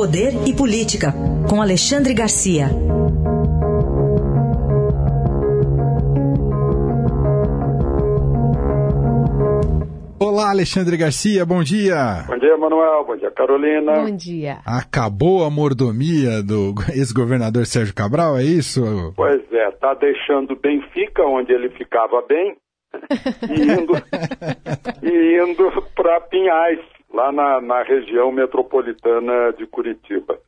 Poder e Política, com Alexandre Garcia. Olá, Alexandre Garcia, bom dia. Bom dia, Manuel. Bom dia, Carolina. Bom dia. Acabou a mordomia do ex-governador Sérgio Cabral, é isso? Pois é, tá deixando Benfica, onde ele ficava bem, e indo, e indo para Pinhais, lá na, na região metropolitana de Curitiba.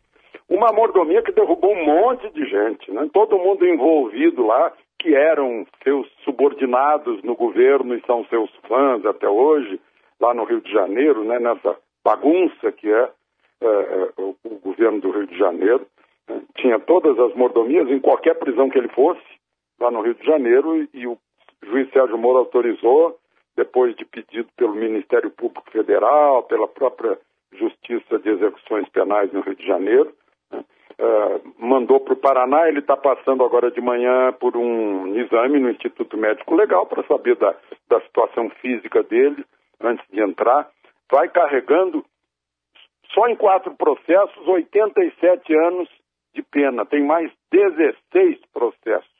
Uma mordomia que derrubou um monte de gente, né? todo mundo envolvido lá, que eram seus subordinados no governo e são seus fãs até hoje, lá no Rio de Janeiro, né? nessa bagunça que é, é, é o, governo do Rio de Janeiro. Né? Tinha todas as mordomias em qualquer prisão que ele fosse, lá no Rio de Janeiro, e, e o juiz Sérgio Moro autorizou, depois de pedido pelo Ministério Público Federal, pela própria Justiça de Execuções Penais no Rio de Janeiro, Uh, mandou para o Paraná, ele está passando agora de manhã por um exame no Instituto Médico Legal para saber da, da situação física dele antes de entrar. Vai carregando, só em quatro processos, 87 anos de pena. Tem mais 16 processos.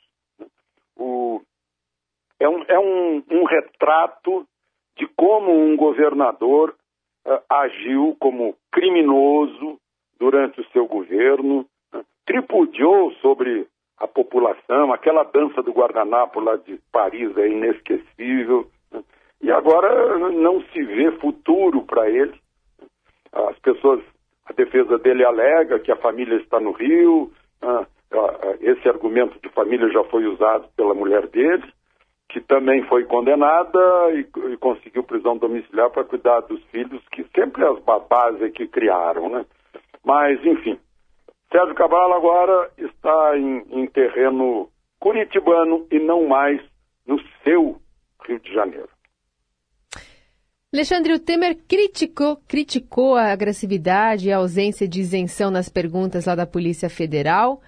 É um, é um, um retrato de como um governador uh, agiu como criminoso, durante o seu governo, né, tripudiou sobre a população, aquela dança do guardanapo lá de Paris é inesquecível, né, e agora não se vê futuro para ele. As pessoas, a defesa dele alega que a família está no Rio, né, esse argumento de família já foi usado pela mulher dele, que também foi condenada e, e conseguiu prisão domiciliar para cuidar dos filhos, que sempre as babás é que criaram, né? Mas, enfim, Sérgio Cabral agora está em, em terreno curitibano e não mais no seu Rio de Janeiro. Alexandre, Temer criticou, criticou a agressividade e a ausência de isenção nas perguntas lá da Polícia Federal,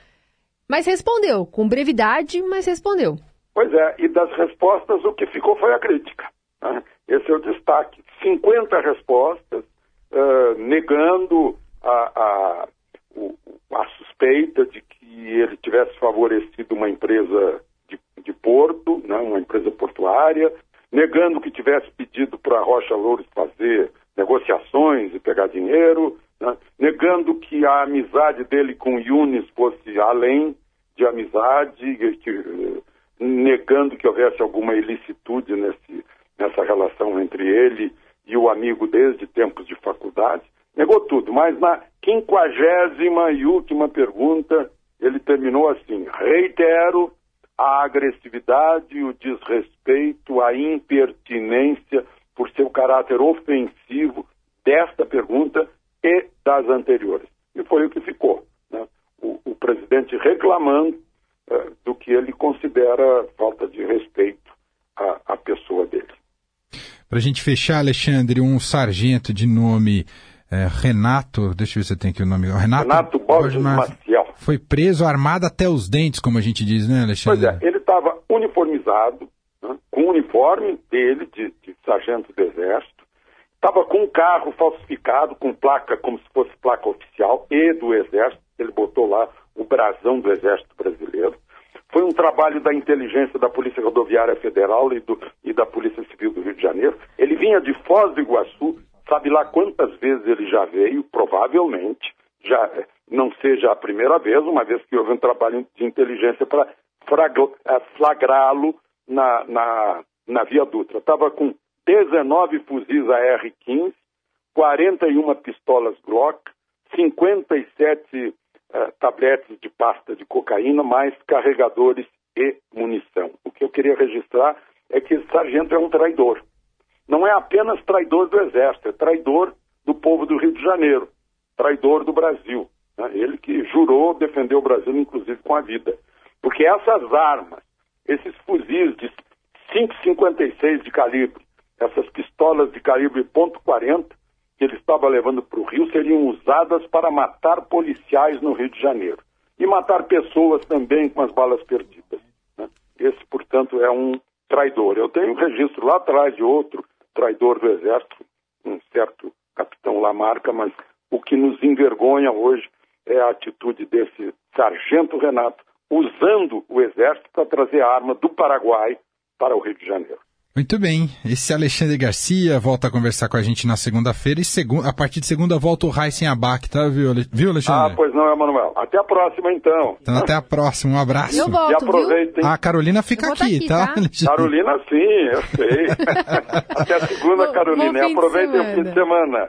mas respondeu, com brevidade, mas respondeu. Pois é, e das respostas o que ficou foi a crítica. Né? Esse é o destaque. 50 respostas uh, negando a, a, a suspeita de que ele tivesse favorecido uma empresa de, de porto, né, uma empresa portuária, negando que tivesse pedido para a Rocha Louros fazer negociações e pegar dinheiro, né, negando que a amizade dele com Yunis fosse além de amizade, que, negando que houvesse alguma ilicitude nesse, nessa relação entre ele e o amigo desde tempos de faculdade negou tudo, mas na quinquagésima e última pergunta ele terminou assim: reitero a agressividade, o desrespeito, a impertinência por seu caráter ofensivo desta pergunta e das anteriores. E foi o que ficou. Né? O, o, presidente reclamando do que ele considera falta de respeito à, à pessoa dele. Para a gente fechar, Alexandre, um sargento de nome é, Renato, deixa eu ver se eu tenho aqui o nome. Renato, Renato Borges Maciel. Foi preso armado até os dentes, como a gente diz, né, Alexandre? Pois é, ele estava uniformizado, né, com o uniforme dele, de, de sargento do Exército, estava com um carro falsificado, com placa, como se fosse placa oficial, e do Exército, ele botou lá o brasão do Exército Brasileiro. Foi um trabalho da inteligência da Polícia Rodoviária Federal e, do, e da Polícia Civil do Rio de Janeiro. Ele vinha de Foz do Iguaçu, Sabe lá quantas vezes ele já veio? Provavelmente já não seja a primeira vez, uma vez que houve um trabalho de inteligência para eh, flagrá-lo na, na, na Via Dutra. Estava com 19 fuzis AR-15, 41 pistolas Glock, 57 uh, eh, tabletes de pasta de cocaína, mais carregadores e munição. O que eu queria registrar é que esse sargento é um traidor não é apenas traidor do Exército, é traidor do povo do Rio de Janeiro, traidor do Brasil. Né? Ele que jurou defender o Brasil, inclusive com a vida. Porque essas armas, esses fuzis de 5,56 de calibre, essas pistolas de calibre .40 que ele estava levando para o Rio seriam usadas para matar policiais no Rio de Janeiro e matar pessoas também com as balas perdidas. Né? Esse, portanto, é um traidor. Eu tenho um registro lá atrás de outro traidor do Exército, um certo capitão Lamarca, mas O que nos envergonha hoje é a atitude desse sargento Renato, usando o exército para trazer arma do Paraguai para o Rio de Janeiro. Muito bem. Esse Alexandre Garcia volta a conversar com a gente na segunda-feira e segu a partir de segunda volta o Raíssen Abac, tá, viu, viu, Alexandre? Ah, pois não, Emanuel. Até a próxima, então. Então, até a próxima. Um abraço. Eu volto, e aproveitem. A Carolina fica aqui, aqui, tá? tá? Carolina, sim, eu sei. até a segunda, Bom- Carolina. bom E aproveitem o fim de semana.